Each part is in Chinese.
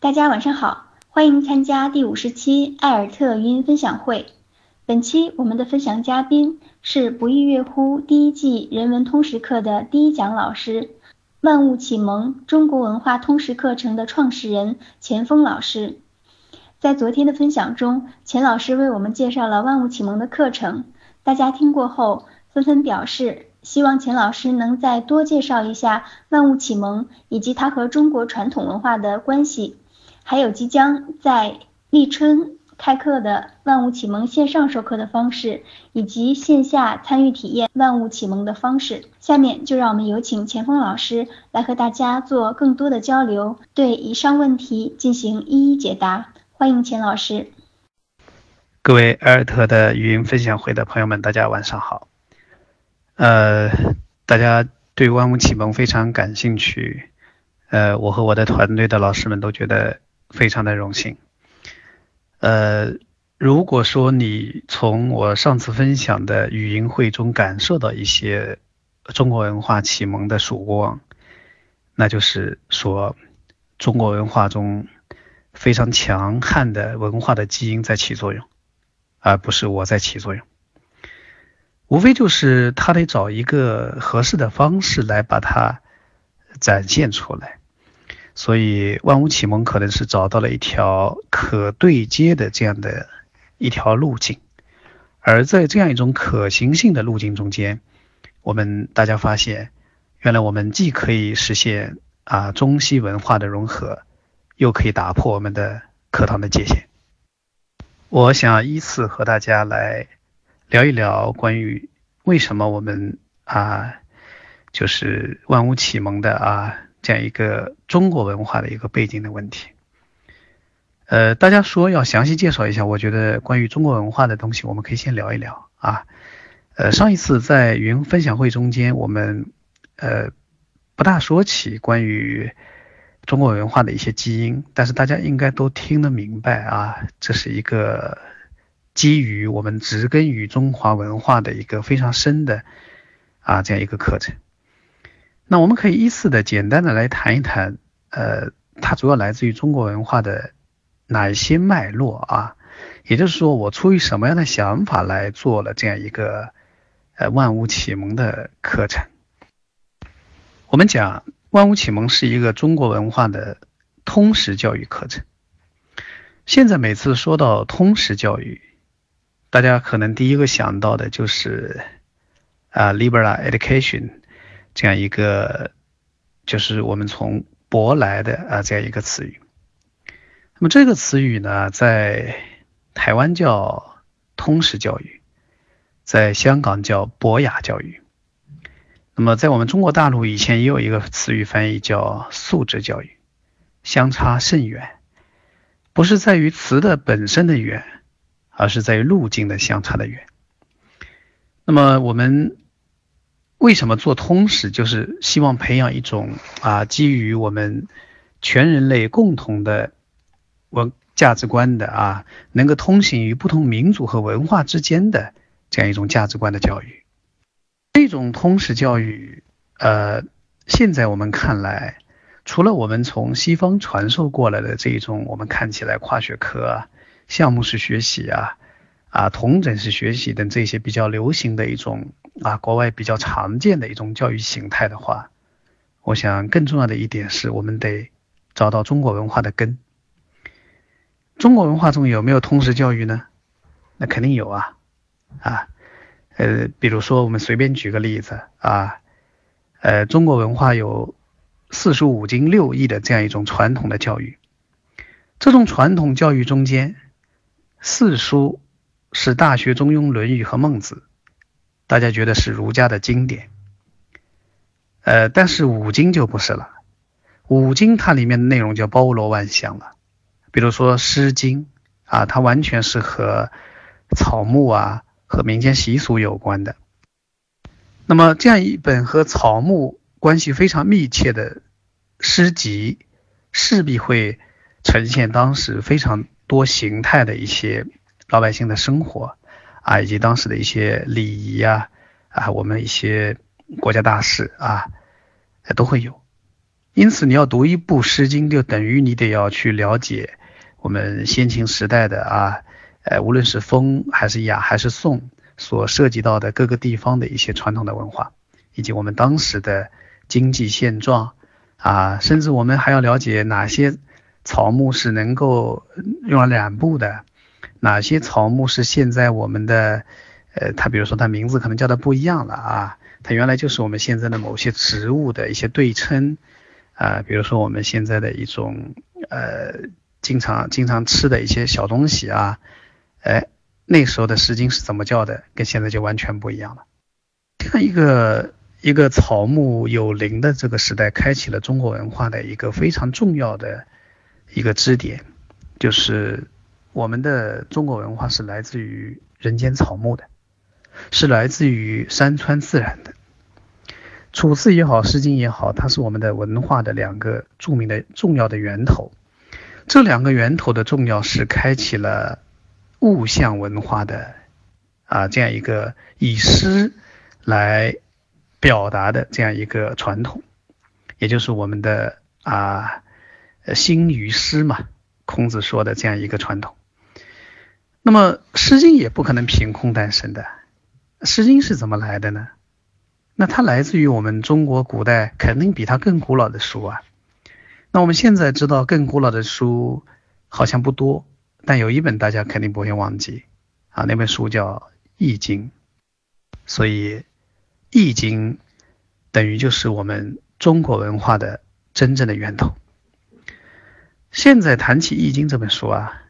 大家晚上好，欢迎参加第五十期艾尔特语音分享会。本期我们的分享嘉宾是不亦乐乎第一季人文通识课的第一讲老师，万物启蒙中国文化通识课程的创始人钱枫老师。在昨天的分享中，钱老师为我们介绍了万物启蒙的课程，大家听过后纷纷表示。希望钱老师能再多介绍一下万物启蒙以及它和中国传统文化的关系，还有即将在立春开课的万物启蒙线上授课的方式，以及线下参与体验万物启蒙的方式。下面就让我们有请钱锋老师来和大家做更多的交流，对以上问题进行一一解答。欢迎钱老师。各位艾尔特的语音分享会的朋友们，大家晚上好。呃，大家对万物启蒙非常感兴趣，呃，我和我的团队的老师们都觉得非常的荣幸。呃，如果说你从我上次分享的语音会中感受到一些中国文化启蒙的曙光，那就是说中国文化中非常强悍的文化的基因在起作用，而不是我在起作用。无非就是他得找一个合适的方式来把它展现出来，所以万物启蒙可能是找到了一条可对接的这样的一条路径，而在这样一种可行性的路径中间，我们大家发现，原来我们既可以实现啊中西文化的融合，又可以打破我们的课堂的界限。我想依次和大家来。聊一聊关于为什么我们啊，就是万物启蒙的啊这样一个中国文化的一个背景的问题。呃，大家说要详细介绍一下，我觉得关于中国文化的东西，我们可以先聊一聊啊。呃，上一次在云分享会中间，我们呃不大说起关于中国文化的一些基因，但是大家应该都听得明白啊，这是一个。基于我们植根于中华文化的一个非常深的啊这样一个课程，那我们可以依次的简单的来谈一谈，呃，它主要来自于中国文化的哪一些脉络啊？也就是说，我出于什么样的想法来做了这样一个呃万物启蒙的课程？我们讲万物启蒙是一个中国文化的通识教育课程。现在每次说到通识教育，大家可能第一个想到的就是啊，liberal education 这样一个，就是我们从舶来的啊这样一个词语。那么这个词语呢，在台湾叫通识教育，在香港叫博雅教育。那么在我们中国大陆以前也有一个词语翻译叫素质教育，相差甚远，不是在于词的本身的远。而是在于路径的相差的远。那么我们为什么做通识？就是希望培养一种啊，基于我们全人类共同的文价值观的啊，能够通行于不同民族和文化之间的这样一种价值观的教育。这种通识教育，呃，现在我们看来，除了我们从西方传授过来的这一种，我们看起来跨学科啊。项目式学习啊，啊，同整式学习等这些比较流行的一种啊，国外比较常见的一种教育形态的话，我想更重要的一点是我们得找到中国文化的根。中国文化中有没有通识教育呢？那肯定有啊，啊，呃，比如说我们随便举个例子啊，呃，中国文化有四书五经六艺的这样一种传统的教育，这种传统教育中间。四书是《大学》《中庸》《论语》和《孟子》，大家觉得是儒家的经典。呃，但是五经就不是了。五经它里面的内容就包罗万象了。比如说《诗经》啊，它完全是和草木啊、和民间习俗有关的。那么这样一本和草木关系非常密切的诗集，势必会呈现当时非常。多形态的一些老百姓的生活啊，以及当时的一些礼仪啊，啊，我们一些国家大事啊，都会有。因此，你要读一部《诗经》，就等于你得要去了解我们先秦时代的啊，呃，无论是风还是雅还是颂，所涉及到的各个地方的一些传统的文化，以及我们当时的经济现状啊，甚至我们还要了解哪些草木是能够用来染布的，哪些草木是现在我们的，呃，它比如说它名字可能叫的不一样了啊。它原来就是我们现在的某些植物的一些对称啊，比如说我们现在的一种呃经常经常吃的一些小东西啊，哎，那时候的《诗经》是怎么叫的，跟现在就完全不一样了。这样一个一个草木有灵的这个时代，开启了中国文化的一个非常重要的一个支点，就是我们的中国文化是来自于人间草木的。是来自于山川自然的，《楚辞》也好，《诗经》也好，它是我们的文化的两个著名的重要的源头。这两个源头的重要是开启了物象文化的啊这样一个以诗来表达的这样一个传统，也就是我们的啊兴于诗嘛，孔子说的这样一个传统。那么《诗经》也不可能凭空诞生的。《诗经》是怎么来的呢？那它来自于我们中国古代，肯定比它更古老的书啊。那我们现在知道更古老的书好像不多，但有一本大家肯定不会忘记啊，那本书叫《易经》。所以，《易经》等于就是我们中国文化的真正的源头。现在谈起《易经》这本书啊，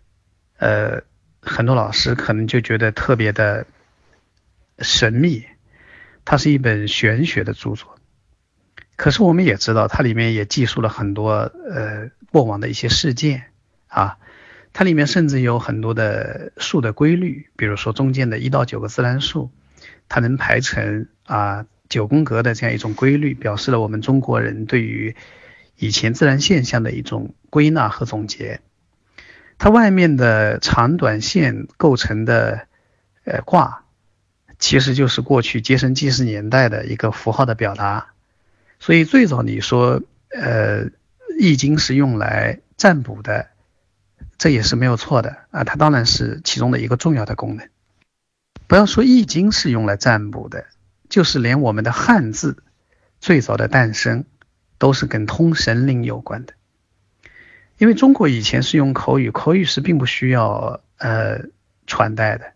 呃，很多老师可能就觉得特别的。神秘，它是一本玄学的著作。可是我们也知道，它里面也记述了很多呃过往的一些事件啊。它里面甚至有很多的数的规律，比如说中间的一到九个自然数，它能排成啊九宫格的这样一种规律，表示了我们中国人对于以前自然现象的一种归纳和总结。它外面的长短线构成的呃卦。其实就是过去结绳记事年代的一个符号的表达，所以最早你说，呃，《易经》是用来占卜的，这也是没有错的啊，它当然是其中的一个重要的功能。不要说《易经》是用来占卜的，就是连我们的汉字最早的诞生，都是跟通神灵有关的，因为中国以前是用口语，口语是并不需要呃传代的。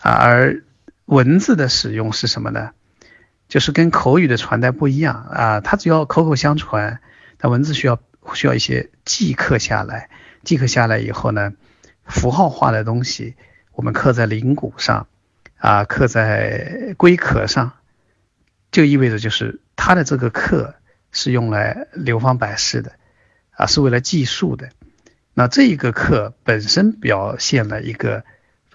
啊，而文字的使用是什么呢？就是跟口语的传代不一样。啊，它只要口口相传，但文字需要需要一些记刻下来，记刻下来以后呢，符号化的东西我们刻在灵骨上啊，刻在龟壳上，就意味着就是它的这个刻是用来流芳百世的啊，是为了记述的。那这一个课本身表现了一个。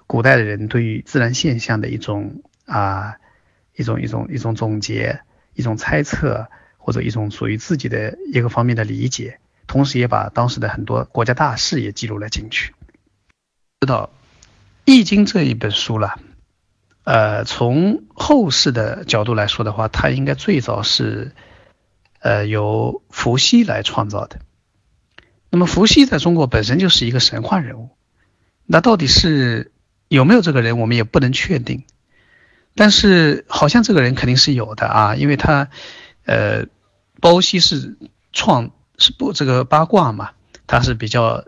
古代的人对于自然现象的一种啊，一种一种一种总结，一种猜测，或者一种属于自己的一个方面的理解，同时也把当时的很多国家大事也记录了进去。知道《易经》这一本书了，呃，从后世的角度来说的话，它应该最早是呃由伏羲来创造的。那么伏羲在中国本身就是一个神话人物，那到底是？有没有这个人，我们也不能确定，但是好像这个人肯定是有的啊，因为他，呃，包羲是创是不这个八卦嘛，他是比较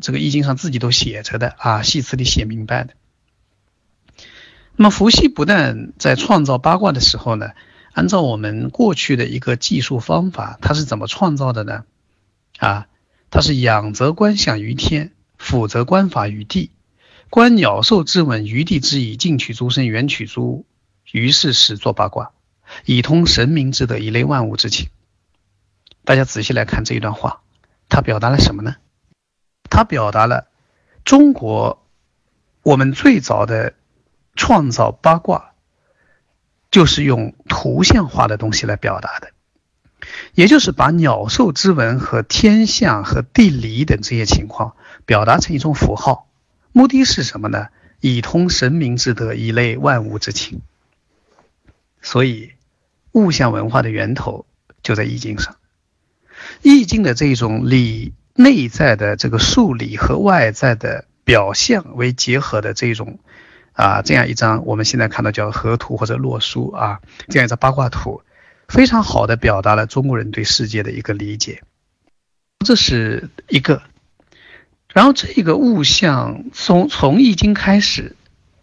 这个易经上自己都写着的啊，系辞里写明白的。那么伏羲不但在创造八卦的时候呢，按照我们过去的一个计数方法，他是怎么创造的呢？啊，他是仰则观象于天，俯则观法于地。观鸟兽之文，于地之宜，近取诸身，远取诸物，于是始作八卦，以通神明之德，以类万物之情。大家仔细来看这一段话，它表达了什么呢？它表达了中国我们最早的创造八卦，就是用图像化的东西来表达的，也就是把鸟兽之文和天象和地理等这些情况表达成一种符号。目的是什么呢？以通神明之德，以类万物之情。所以，物象文化的源头就在易经上。易经的这种理内在的这个数理和外在的表象为结合的这种啊，这样一张我们现在看到叫河图或者洛书啊，这样一张八卦图，非常好的表达了中国人对世界的一个理解。这是一个，然后这个物象从从易经开始，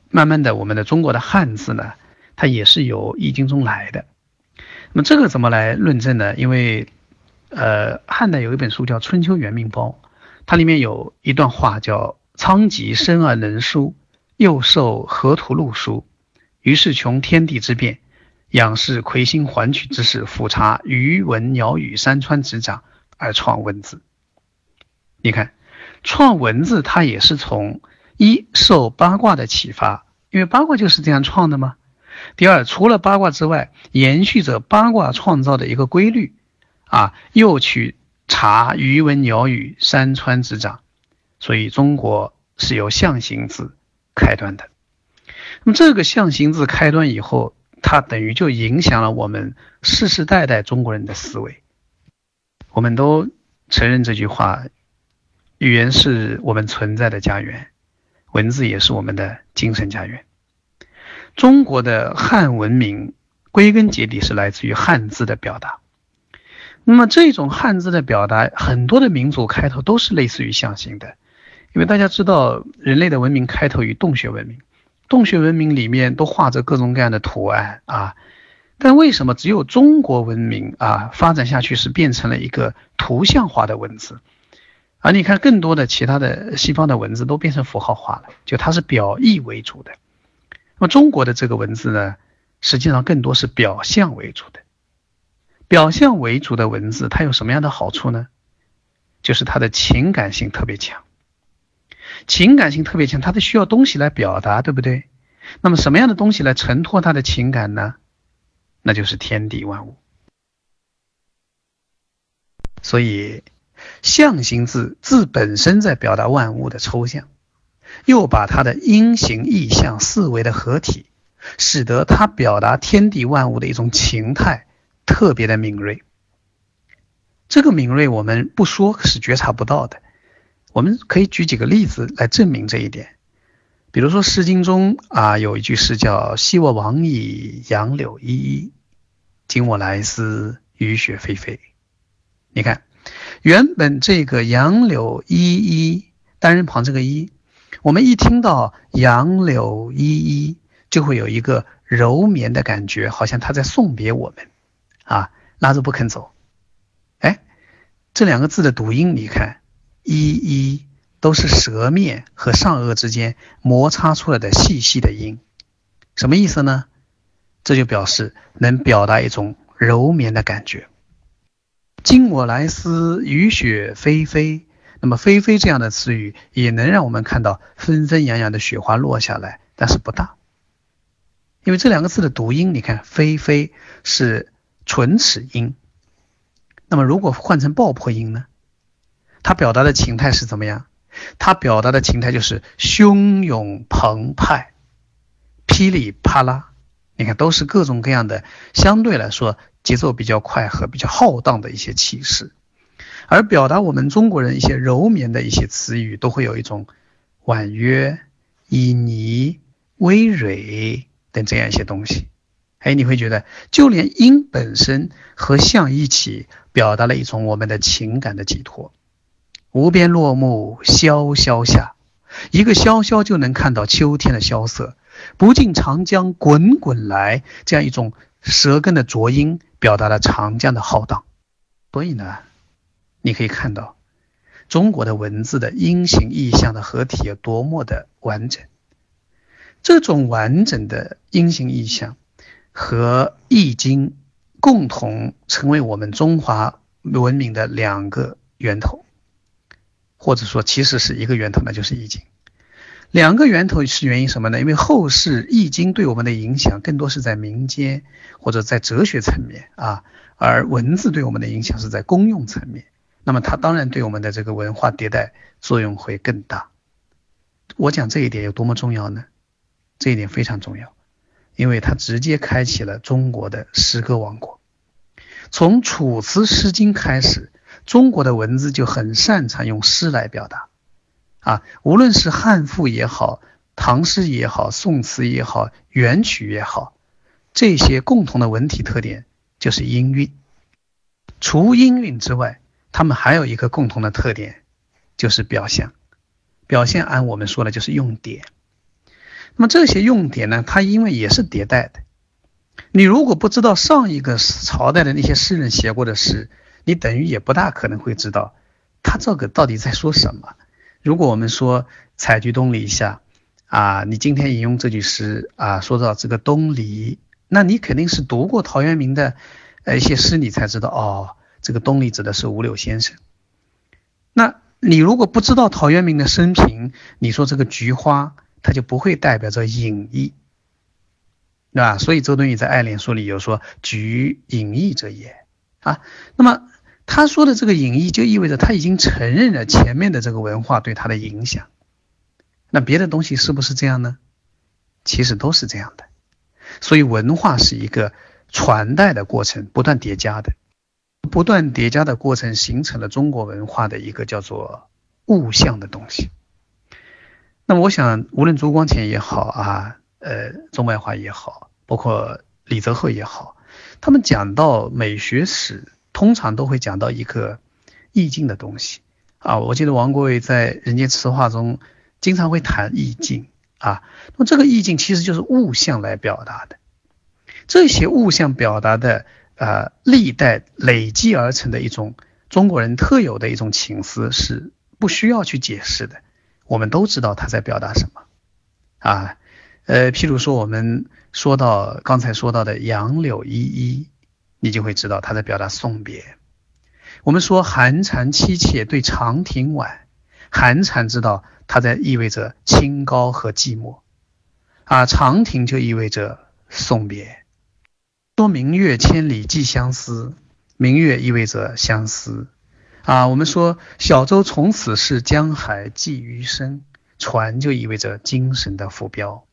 慢慢的我们的中国的汉字呢，它也是由易经中来的。那么这个怎么来论证呢？因为，呃，汉代有一本书叫《春秋元命包》，它里面有一段话叫“仓颉生而能书，又受河图录书，于是穷天地之变，仰视魁星环曲之势，俯察鱼文鸟语山川之长，而创文字。你看，创文字它也是从一受八卦的启发，因为八卦就是这样创的吗？第二，除了八卦之外，延续着八卦创造的一个规律，啊，又去查鱼文鸟语山川之长，所以中国是由象形字开端的。那么这个象形字开端以后，它等于就影响了我们世世代代中国人的思维。我们都承认这句话：语言是我们存在的家园，文字也是我们的精神家园。中国的汉文明归根结底是来自于汉字的表达。那么这种汉字的表达，很多的民族开头都是类似于象形的，因为大家知道人类的文明开头于洞穴文明，洞穴文明里面都画着各种各样的图案啊。但为什么只有中国文明啊发展下去是变成了一个图像化的文字？而你看更多的其他的西方的文字都变成符号化了，就它是表意为主的。那么中国的这个文字呢，实际上更多是表象为主的。表象为主的文字，它有什么样的好处呢？就是它的情感性特别强。情感性特别强，它得需要东西来表达，对不对？那么什么样的东西来承托他的情感呢？那就是天地万物。所以象形字字本身在表达万物的抽象。又把它的音形意象四维的合体，使得它表达天地万物的一种情态特别的敏锐。这个敏锐我们不说是觉察不到的。我们可以举几个例子来证明这一点。比如说《诗经》中啊有一句诗叫“昔我往矣，杨柳依依；今我来思，雨雪霏霏。”你看，原本这个“杨柳依依”单人旁这个“依”。我们一听到杨柳依依，就会有一个柔绵的感觉，好像他在送别我们，啊，拉着不肯走。哎，这两个字的读音，你看，一一都是舌面和上颚之间摩擦出来的细细的音，什么意思呢？这就表示能表达一种柔绵的感觉。今我来思，雨雪霏霏。那么“霏霏”这样的词语也能让我们看到纷纷扬扬的雪花落下来，但是不大，因为这两个字的读音，你看“霏霏”是唇齿音。那么如果换成爆破音呢？它表达的情态是怎么样？它表达的情态就是汹涌澎湃、噼里啪啦。你看，都是各种各样的，相对来说节奏比较快和比较浩荡的一些气势。而表达我们中国人一些柔绵的一些词语，都会有一种婉约、旖旎、微蕊等这样一些东西。哎，你会觉得，就连音本身和象一起，表达了一种我们的情感的寄托。无边落木萧萧下，一个萧萧就能看到秋天的萧瑟。不尽长江滚滚来，这样一种舌根的浊音，表达了长江的浩荡。所以呢？你可以看到，中国的文字的音形意象的合体有多么的完整。这种完整的音形意象和《易经》共同成为我们中华文明的两个源头，或者说其实是一个源头，那就是《易经》。两个源头是原因什么呢？因为后世《易经》对我们的影响更多是在民间或者在哲学层面啊，而文字对我们的影响是在公用层面。那么它当然对我们的这个文化迭代作用会更大。我讲这一点有多么重要呢？这一点非常重要，因为它直接开启了中国的诗歌王国。从《楚辞》《诗经》开始，中国的文字就很擅长用诗来表达，啊，无论是汉赋也好，唐诗也好，宋词也好，元曲也好，这些共同的文体特点就是音韵。除音韵之外，他们还有一个共同的特点，就是表象。表现按我们说的就是用典。那么这些用典呢，它因为也是迭代的。你如果不知道上一个朝代的那些诗人写过的诗，你等于也不大可能会知道他这个到底在说什么。如果我们说“采菊东篱下”，啊，你今天引用这句诗啊，说到这个东篱，那你肯定是读过陶渊明的呃一些诗，你才知道哦，这个东篱指的是五柳先生。那你如果不知道陶渊明的生平，你说这个菊花，它就不会代表着隐逸。对吧？所以周敦颐在《爱莲说》里有说“菊隐逸者也”啊。那么他说的这个隐逸，就意味着他已经承认了前面的这个文化对他的影响。那别的东西是不是这样呢？其实都是这样的。所以文化是一个传代的过程，不断叠加的，不断叠加的过程形成了中国文化的一个叫做物象的东西。那么我想，无论朱光潜也好啊。呃，中外华也好，包括李泽厚也好，他们讲到美学史，通常都会讲到一个意境的东西啊。我记得王国维在《人间词话》中经常会谈意境啊。那么这个意境其实就是物象来表达的，这些物象表达的呃历代累积而成的一种中国人特有的一种情思，是不需要去解释的，我们都知道他在表达什么啊。呃，譬如说，我们说到刚才说到的“杨柳依依”，你就会知道他在表达送别。我们说“寒蝉凄切对长亭晚”，寒蝉知道它在意味着清高和寂寞，啊，长亭就意味着送别。说“明月千里寄相思”，明月意味着相思，啊，我们说“小舟从此逝，江海寄余生”，船就意味着精神的浮标。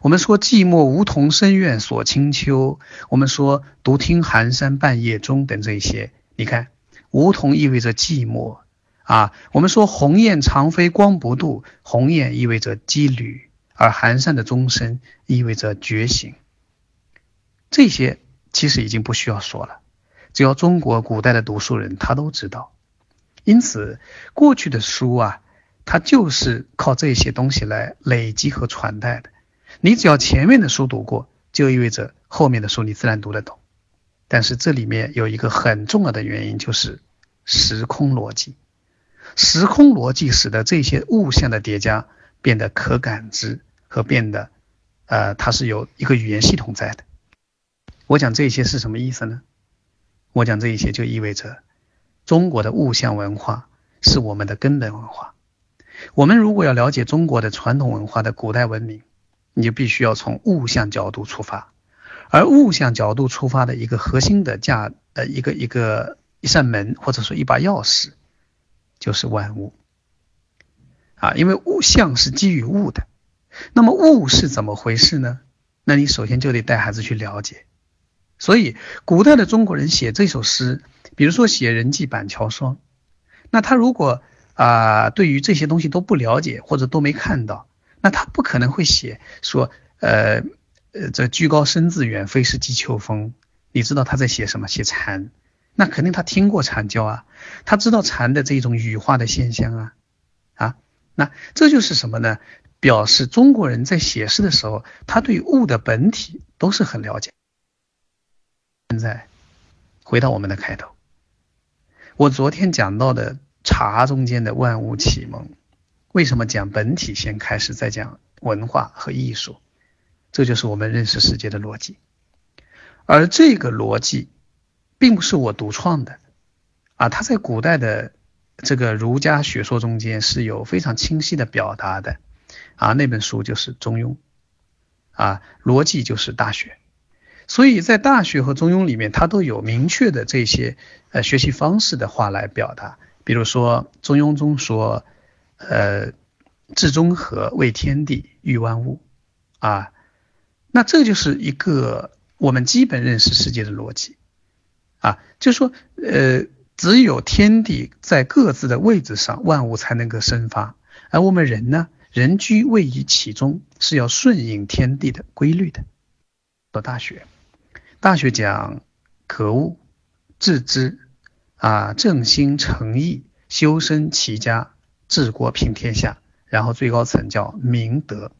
我们说寂寞梧桐深院锁清秋，我们说独听寒山半夜钟等这些，你看梧桐意味着寂寞啊。我们说鸿雁长飞光不度，鸿雁意味着羁旅，而寒山的钟声意味着觉醒。这些其实已经不需要说了，只要中国古代的读书人他都知道。因此，过去的书啊，它就是靠这些东西来累积和传代的。你只要前面的书读过，就意味着后面的书你自然读得懂。但是这里面有一个很重要的原因，就是时空逻辑。时空逻辑使得这些物象的叠加变得可感知和变得，呃，它是有一个语言系统在的。我讲这些是什么意思呢？我讲这一些就意味着中国的物象文化是我们的根本文化。我们如果要了解中国的传统文化的古代文明，你就必须要从物象角度出发，而物象角度出发的一个核心的价，呃，一个一个一扇门或者说一把钥匙，就是万物啊，因为物象是基于物的，那么物是怎么回事呢？那你首先就得带孩子去了解。所以古代的中国人写这首诗，比如说写人迹板桥霜，那他如果啊对于这些东西都不了解或者都没看到。那他不可能会写说，呃，呃，这居高声自远，非是藉秋风。你知道他在写什么？写蝉。那肯定他听过蝉叫啊，他知道蝉的这种羽化的现象啊，啊，那这就是什么呢？表示中国人在写诗的时候，他对物的本体都是很了解。现在回到我们的开头，我昨天讲到的茶中间的万物启蒙。为什么讲本体先开始，再讲文化和艺术？这就是我们认识世界的逻辑。而这个逻辑，并不是我独创的，啊，它在古代的这个儒家学说中间是有非常清晰的表达的，啊，那本书就是《中庸》，啊，逻辑就是《大学》，所以在《大学》和《中庸》里面，它都有明确的这些呃学习方式的话来表达。比如说《中庸》中说。呃，至中和，为天地，育万物，啊，那这就是一个我们基本认识世界的逻辑，啊，就是说，呃，只有天地在各自的位置上，万物才能够生发。而我们人呢，人居位于其中，是要顺应天地的规律的。说大学，大学讲格物、致知啊，正心诚意，修身齐家，治国平天下。然后最高层叫明德。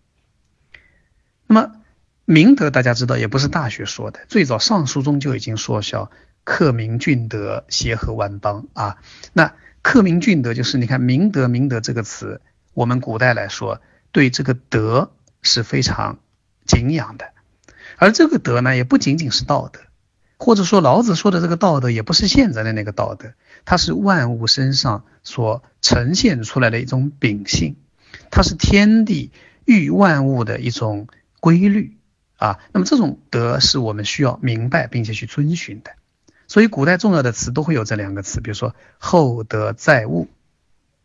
那么明德大家知道也不是大学说的，最早尚书中就已经说叫克明俊德，协和万邦啊。那克明俊德就是你看明德明德这个词，我们古代来说对这个德是非常敬仰的，而这个德呢也不仅仅是道德，或者说老子说的这个道德也不是现在的那个道德，它是万物身上所呈现出来的一种秉性。它是天地育万物的一种规律啊，那么这种德是我们需要明白并且去遵循的。所以古代重要的词都会有这两个词，比如说厚德载物，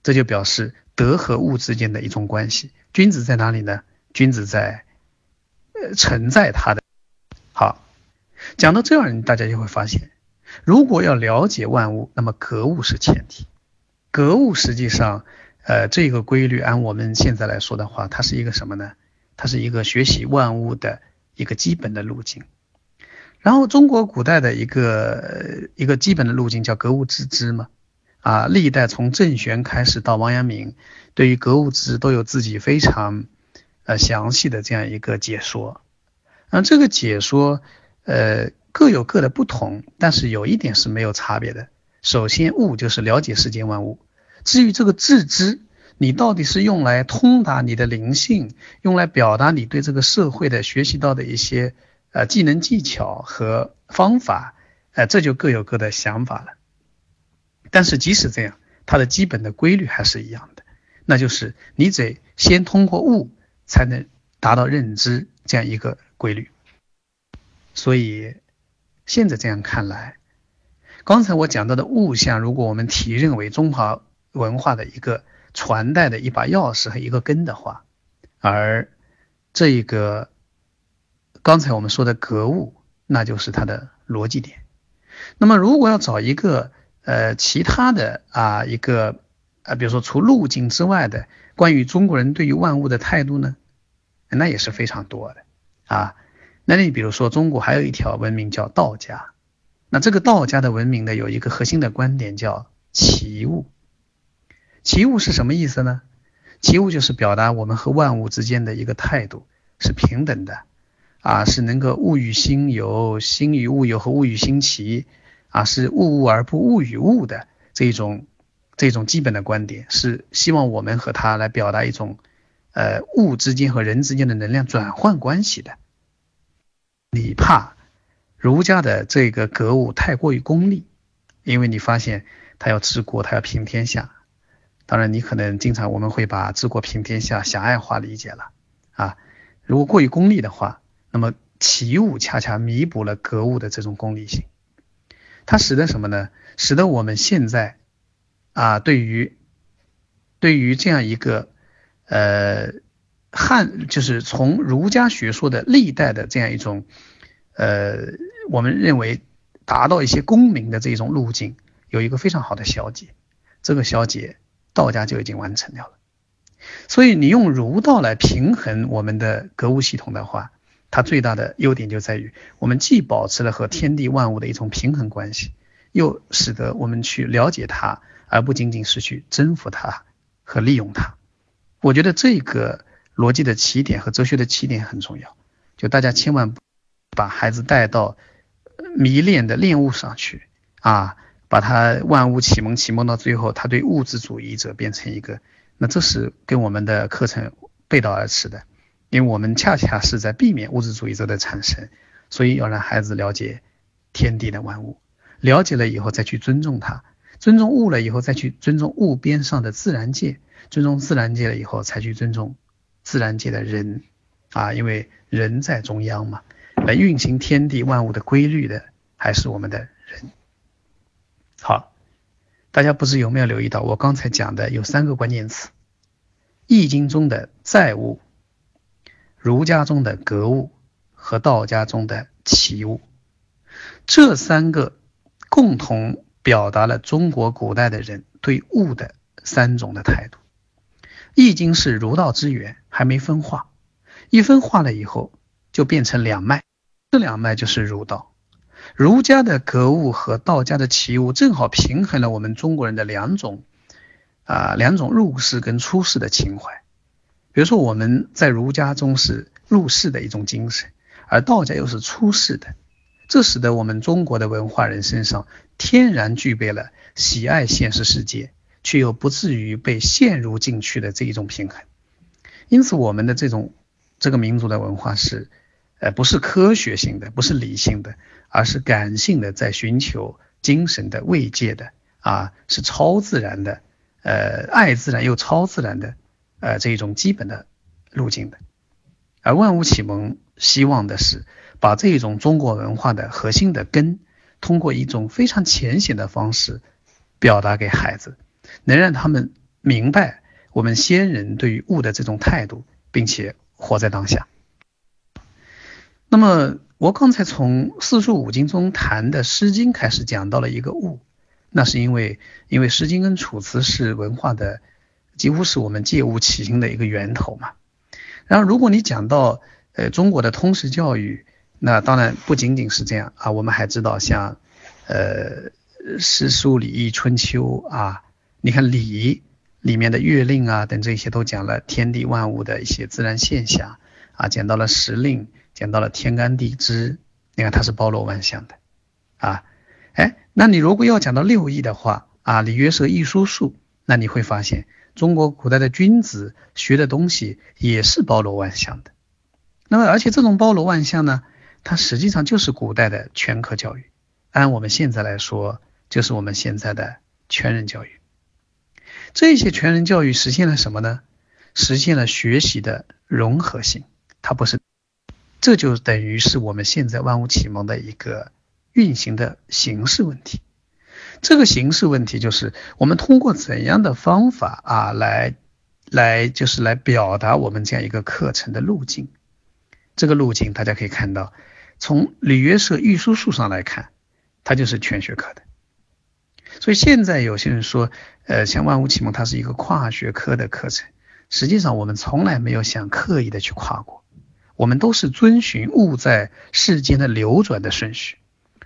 这就表示德和物之间的一种关系。君子在哪里呢？君子在呃承载他的。好，讲到这儿，大家就会发现，如果要了解万物，那么格物是前提。格物实际上。呃，这个规律按我们现在来说的话，它是一个什么呢？它是一个学习万物的一个基本的路径。然后中国古代的一个一个基本的路径叫格物致知嘛。啊，历代从郑玄开始到王阳明，对于格物致知都有自己非常呃详细的这样一个解说。那这个解说呃各有各的不同，但是有一点是没有差别的。首先，物就是了解世间万物。至于这个自知，你到底是用来通达你的灵性，用来表达你对这个社会的学习到的一些呃技能技巧和方法，呃，这就各有各的想法了。但是即使这样，它的基本的规律还是一样的，那就是你得先通过悟才能达到认知这样一个规律。所以现在这样看来，刚才我讲到的物象，如果我们提认为中华。文化的一个传代的一把钥匙和一个根的话，而这一个刚才我们说的格物，那就是它的逻辑点。那么如果要找一个呃其他的啊一个啊，比如说除路径之外的关于中国人对于万物的态度呢，那也是非常多的啊。那你比如说中国还有一条文明叫道家，那这个道家的文明呢，有一个核心的观点叫齐物。齐物是什么意思呢？齐物就是表达我们和万物之间的一个态度是平等的，啊，是能够物与心有，心与物有和物与心齐，啊，是物物而不物与物的这种这种基本的观点，是希望我们和它来表达一种呃物之间和人之间的能量转换关系的。你怕儒家的这个格物太过于功利，因为你发现他要治国，他要平天下。当然，你可能经常我们会把治国平天下狭隘化理解了啊。如果过于功利的话，那么齐物恰恰弥补了格物的这种功利性，它使得什么呢？使得我们现在啊，对于对于这样一个呃汉，就是从儒家学说的历代的这样一种呃，我们认为达到一些功名的这种路径，有一个非常好的消解。这个消解。道家就已经完成掉了，所以你用儒道来平衡我们的格物系统的话，它最大的优点就在于，我们既保持了和天地万物的一种平衡关系，又使得我们去了解它，而不仅仅是去征服它和利用它。我觉得这个逻辑的起点和哲学的起点很重要，就大家千万把孩子带到迷恋的恋物上去。啊。把他万物启蒙启蒙到最后，他对物质主义者变成一个，那这是跟我们的课程背道而驰的，因为我们恰恰是在避免物质主义者的产生，所以要让孩子了解天地的万物，了解了以后再去尊重它，尊重物了以后再去尊重物边上的自然界，尊重自然界了以后才去尊重自然界的人，啊，因为人在中央嘛，来运行天地万物的规律的还是我们的人。好，大家不知有没有留意到，我刚才讲的有三个关键词：《易经》中的载物、儒家中的格物和道家中的齐物。这三个共同表达了中国古代的人对物的三种的态度。易经是儒道之源，还没分化，一分化了以后就变成两脉，这两脉就是儒道。儒家的格物和道家的齐物，正好平衡了我们中国人的两种啊两种入世跟出世的情怀。比如说我们在儒家中是入世的一种精神，而道家又是出世的，这使得我们中国的文化人身上天然具备了喜爱现实世界，却又不至于被陷入进去的这一种平衡。因此，我们的这种这个民族的文化是。呃，不是科学性的，不是理性的，而是感性的，在寻求精神的慰藉的啊，是超自然的，呃，爱自然又超自然的，呃，这一种基本的路径的。而万物启蒙希望的是把这种中国文化的核心的根，通过一种非常浅显的方式表达给孩子，能让他们明白我们先人对于物的这种态度，并且活在当下。那么，我刚才从四书五经中谈的《诗经》开始讲到了一个物，那是因为，因为《诗经》跟《楚辞》是文化的，几乎是我们借物起兴的一个源头嘛。然后，如果你讲到呃中国的通识教育，那当然不仅仅是这样啊，我们还知道像呃诗书礼义春秋啊，你看礼里面的月令啊等这些都讲了天地万物的一些自然现象啊，讲到了时令。讲到了天干地支，你看它是包罗万象的啊，哎，那你如果要讲到六艺的话啊，礼乐射艺书数，那你会发现中国古代的君子学的东西也是包罗万象的。那么，而且这种包罗万象呢，它实际上就是古代的全科教育，按我们现在来说，就是我们现在的全人教育。这些全人教育实现了什么呢？实现了学习的融合性，它不是。这就等于是我们现在万物启蒙的一个运行的形式问题。这个形式问题就是我们通过怎样的方法啊，来来就是来表达我们这样一个课程的路径。这个路径大家可以看到，从礼乐射御书数上来看，它就是全学科的。所以现在有些人说，呃，像万物启蒙它是一个跨学科的课程，实际上我们从来没有想刻意的去跨过。我们都是遵循物在世间的流转的顺序。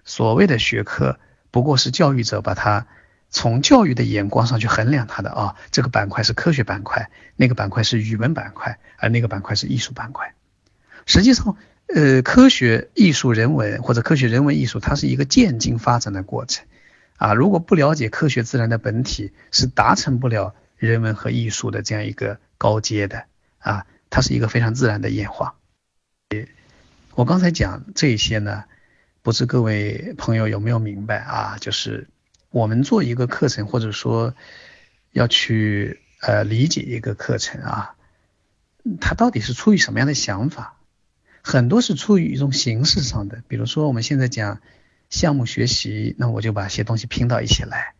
所谓的学科，不过是教育者把它从教育的眼光上去衡量它的啊。这个板块是科学板块，那个板块是语文板块，而那个板块是艺术板块。实际上，呃，科学、艺术、人文或者科学、人文、艺术，它是一个渐进发展的过程啊。如果不了解科学自然的本体，是达成不了人文和艺术的这样一个高阶的啊。它是一个非常自然的演化。我刚才讲这些呢，不知各位朋友有没有明白啊？就是我们做一个课程，或者说要去呃理解一个课程啊，它到底是出于什么样的想法？很多是出于一种形式上的，比如说我们现在讲项目学习，那我就把些东西拼到一起来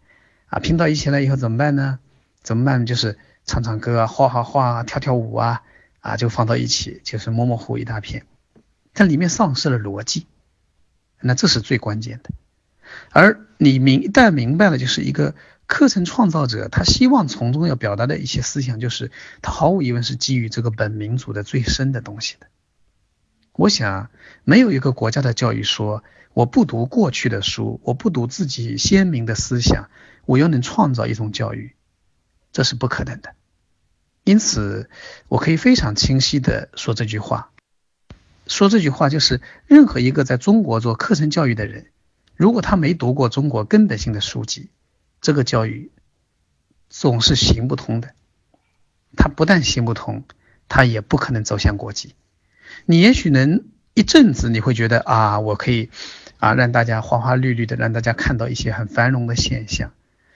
啊，拼到一起来以后怎么办呢？怎么办？就是唱唱歌啊，画画画啊，跳跳舞啊，啊，就放到一起，就是模模糊一大片。它里面丧失了逻辑，那这是最关键的。而你明一旦明白了，就是一个课程创造者，他希望从中要表达的一些思想，就是他毫无疑问是基于这个本民族的最深的东西的。我想，没有一个国家的教育说，我不读过去的书，我不读自己鲜明的思想，我又能创造一种教育，这是不可能的。因此，我可以非常清晰的说这句话。说这句话就是，任何一个在中国做课程教育的人，如果他没读过中国根本性的书籍，这个教育总是行不通的。他不但行不通，他也不可能走向国际。你也许能一阵子，你会觉得啊，我可以啊让大家花花绿绿的，让大家看到一些很繁荣的现象。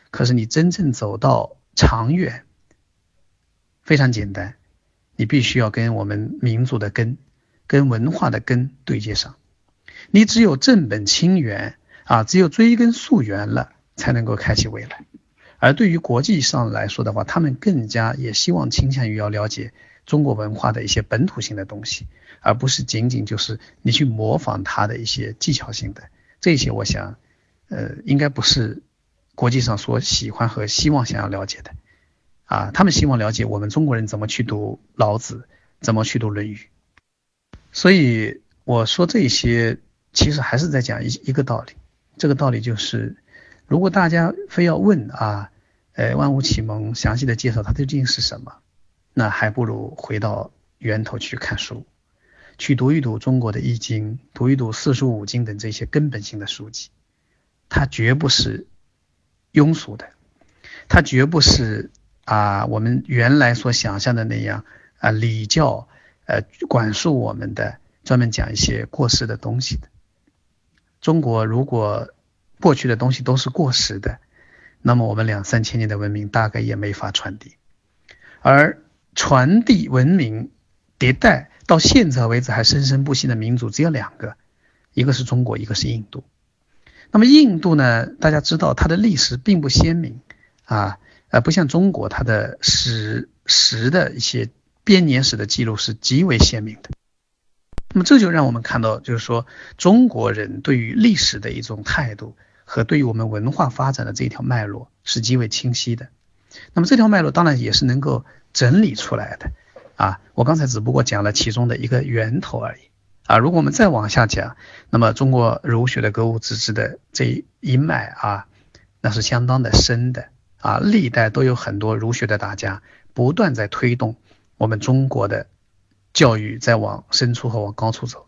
可是你真正走到长远，非常简单，你必须要跟我们民族的根。跟文化的根对接上，你只有正本清源啊，只有追根溯源了，才能够开启未来。而对于国际上来说的话，他们更加也希望倾向于要了解中国文化的一些本土性的东西，而不是仅仅就是你去模仿他的一些技巧性的这些。我想，呃，应该不是国际上所喜欢和希望想要了解的。啊，他们希望了解我们中国人怎么去读老子，怎么去读论语。所以我说这些，其实还是在讲一一个道理。这个道理就是，如果大家非要问啊，呃，万物启蒙详细的介绍它究竟是什么，那还不如回到源头去看书，去读一读中国的易经，读一读四书五经等这些根本性的书籍。它绝不是庸俗的，它绝不是。啊，我们原来所想象的那样啊，礼教呃管束我们的，专门讲一些过时的东西的。中国如果过去的东西都是过时的，那么我们两三千年的文明大概也没法传递。而传递文明迭代到现在为止还生生不息的民族只有两个，一个是中国，一个是印度。那么印度呢，大家知道它的历史并不鲜明啊。呃，不像中国，它的史实的一些编年史的记录是极为鲜明的。那么这就让我们看到，就是说中国人对于历史的一种态度和对于我们文化发展的这一条脉络是极为清晰的。那么这条脉络当然也是能够整理出来的啊。我刚才只不过讲了其中的一个源头而已啊。如果我们再往下讲，那么中国儒学的格物致知的这一脉啊，那是相当的深的。啊，历代都有很多儒学的大家不断在推动我们中国的教育在往深处和往高处走。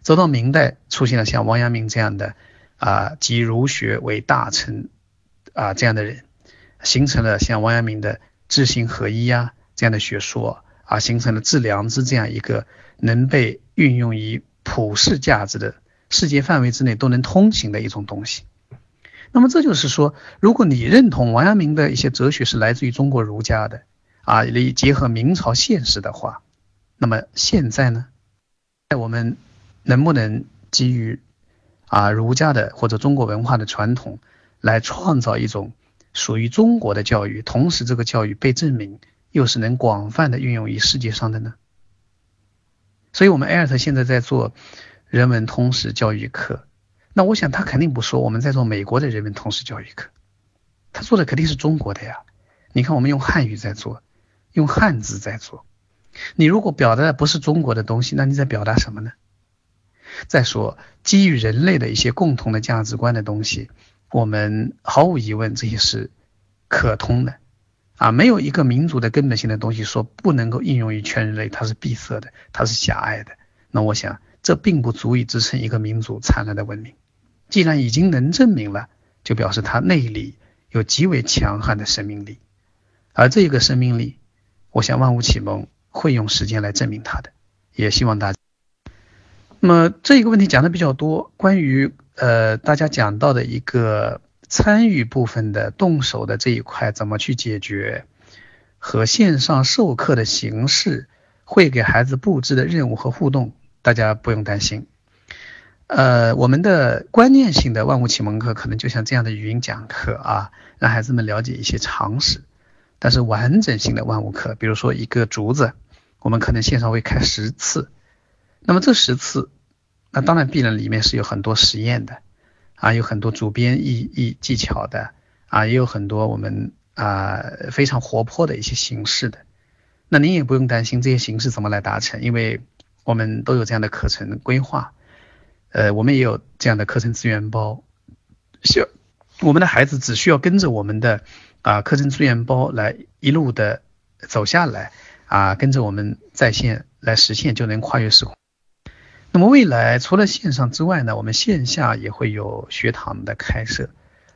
走到明代，出现了像王阳明这样的啊，集儒学为大成啊这样的人，形成了像王阳明的知行合一呀这样的学说啊，形成了致良知这样一个能被运用于普世价值的世界范围之内都能通行的一种东西。那么这就是说，如果你认同王阳明的一些哲学是来自于中国儒家的，啊，你结合明朝现实的话，那么现在呢，在我们能不能基于啊儒家的或者中国文化的传统，来创造一种属于中国的教育，同时这个教育被证明又是能广泛的运用于世界上的呢？所以，我们艾尔特现在在做人文通识教育课。那我想他肯定不说我们在做美国的人文通识教育课，他做的肯定是中国的呀。你看我们用汉语在做，用汉字在做。你如果表达的不是中国的东西，那你在表达什么呢？再说基于人类的一些共同的价值观的东西，我们毫无疑问这些是可通的啊。没有一个民族的根本性的东西说不能够应用于全人类，它是闭塞的，它是狭隘的。那我想这并不足以支撑一个民族灿烂的文明。既然已经能证明了，就表示它内里有极为强悍的生命力，而这个生命力，我想万物启蒙会用时间来证明它的，也希望大家。那么这一个问题讲的比较多，关于呃大家讲到的一个参与部分的动手的这一块怎么去解决，和线上授课的形式会给孩子布置的任务和互动，大家不用担心。呃，我们的观念性的万物启蒙课可能就像这样的语音讲课啊，让孩子们了解一些常识。但是完整性的万物课，比如说一个竹子，我们可能线上会开十次。那么这十次，那当然必然里面是有很多实验的啊，有很多主编艺艺技巧的啊，也有很多我们啊非常活泼的一些形式的。那您也不用担心这些形式怎么来达成，因为我们都有这样的课程规划。呃，我们也有这样的课程资源包，需要我们的孩子只需要跟着我们的啊课程资源包来一路的走下来啊，跟着我们在线来实现，就能跨越时空。那么未来除了线上之外呢，我们线下也会有学堂的开设。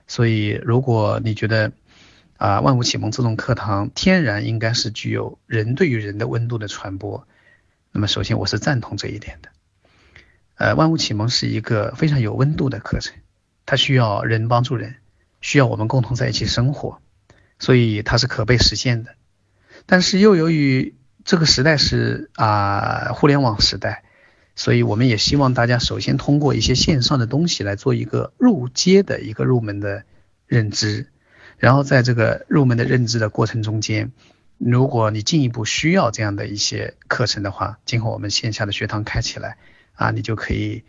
所以如果你觉得啊万物启蒙这种课堂天然应该是具有人对于人的温度的传播，那么首先我是赞同这一点的。呃，万物启蒙是一个非常有温度的课程，它需要人帮助人，需要我们共同在一起生活，所以它是可被实现的。但是又由于这个时代是啊互联网时代，所以我们也希望大家首先通过一些线上的东西来做一个入阶的一个入门的认知，然后在这个入门的认知的过程中间，如果你进一步需要这样的一些课程的话，今后我们线下的学堂开起来。啊，你就可以，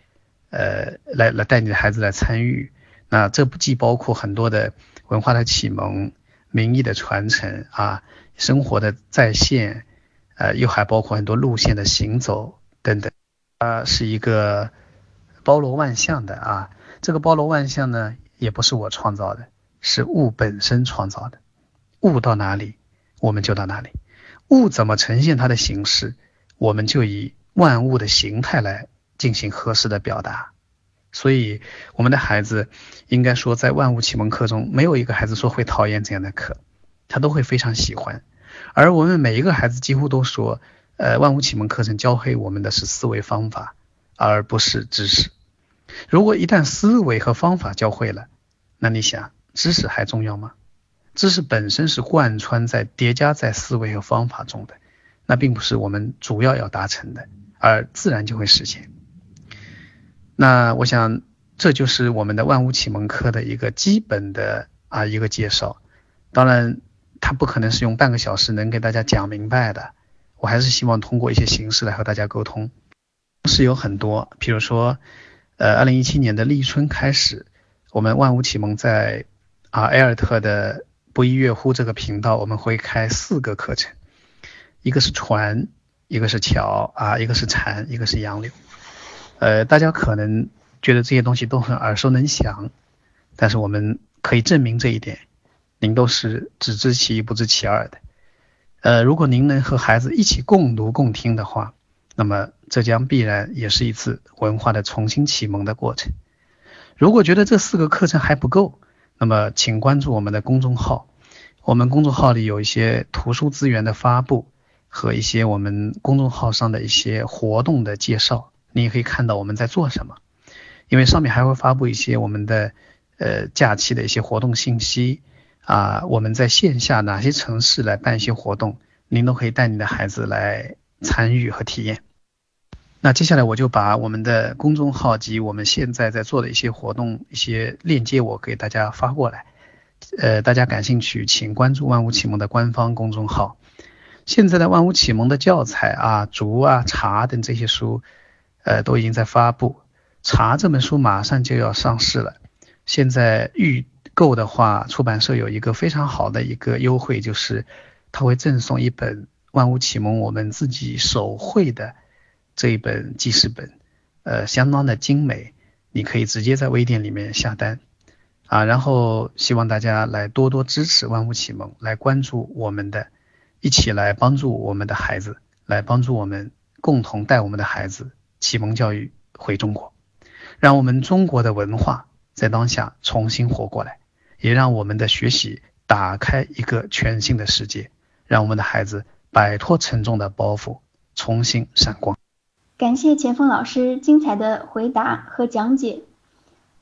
呃，来来带你的孩子来参与。那这不既包括很多的文化的启蒙、民意的传承啊、生活的再现，呃，又还包括很多路线的行走等等，啊，是一个包罗万象的啊。这个包罗万象呢，也不是我创造的，是物本身创造的。物到哪里，我们就到哪里。物怎么呈现它的形式，我们就以万物的形态来进行合适的表达。所以，我们的孩子应该说，在万物启蒙课中，没有一个孩子说会讨厌这样的课，他都会非常喜欢。而我们每一个孩子几乎都说，呃，万物启蒙课程教会我们的是思维方法，而不是知识。如果一旦思维和方法教会了，那你想，知识还重要吗？知识本身是贯穿在、叠加在思维和方法中的，那并不是我们主要要达成的，而自然就会实现。那我想，这就是我们的万物启蒙课的一个基本的啊一个介绍。当然，它不可能是用半个小时能给大家讲明白的。我还是希望通过一些形式来和大家沟通。是有很多，比如说，呃，二零一七年的立春开始，我们万物启蒙在啊埃尔特的不亦乐乎这个频道，我们会开四个课程，一个是船，一个是桥啊，一个是禅，一个是杨柳。呃，大家可能觉得这些东西都很耳熟能详，但是我们可以证明这一点，您都是只知其一不知其二的。呃，如果您能和孩子一起共读共听的话，那么这将必然也是一次文化的重新启蒙的过程。如果觉得这四个课程还不够，那么请关注我们的公众号，我们公众号里有一些图书资源的发布和一些我们公众号上的一些活动的介绍。你也可以看到我们在做什么，因为上面还会发布一些我们的呃假期的一些活动信息啊，我们在线下哪些城市来办一些活动，您都可以带你的孩子来参与和体验。那接下来我就把我们的公众号及我们现在在做的一些活动一些链接我给大家发过来，呃，大家感兴趣请关注万物启蒙的官方公众号。现在的万物启蒙的教材啊、竹啊、茶等这些书。呃，都已经在发布。茶这本书马上就要上市了，现在预购的话，出版社有一个非常好的一个优惠，就是他会赠送一本《万物启蒙》我们自己手绘的这一本记事本，呃，相当的精美，你可以直接在微店里面下单啊。然后希望大家来多多支持《万物启蒙》，来关注我们的，一起来帮助我们的孩子，来帮助我们共同带我们的孩子。启蒙教育回中国，让我们中国的文化在当下重新活过来，也让我们的学习打开一个全新的世界，让我们的孩子摆脱沉重的包袱，重新闪光。感谢钱锋老师精彩的回答和讲解。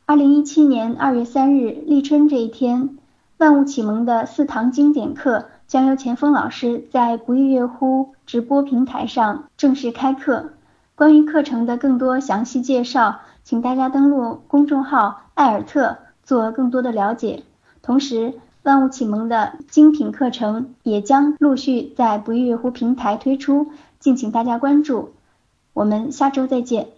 二零一七年二月三日立春这一天，万物启蒙的四堂经典课将由钱锋老师在不亦乐乎直播平台上正式开课。关于课程的更多详细介绍，请大家登录公众号艾尔特做更多的了解。同时，万物启蒙的精品课程也将陆续在不亦乐乎平台推出，敬请大家关注。我们下周再见。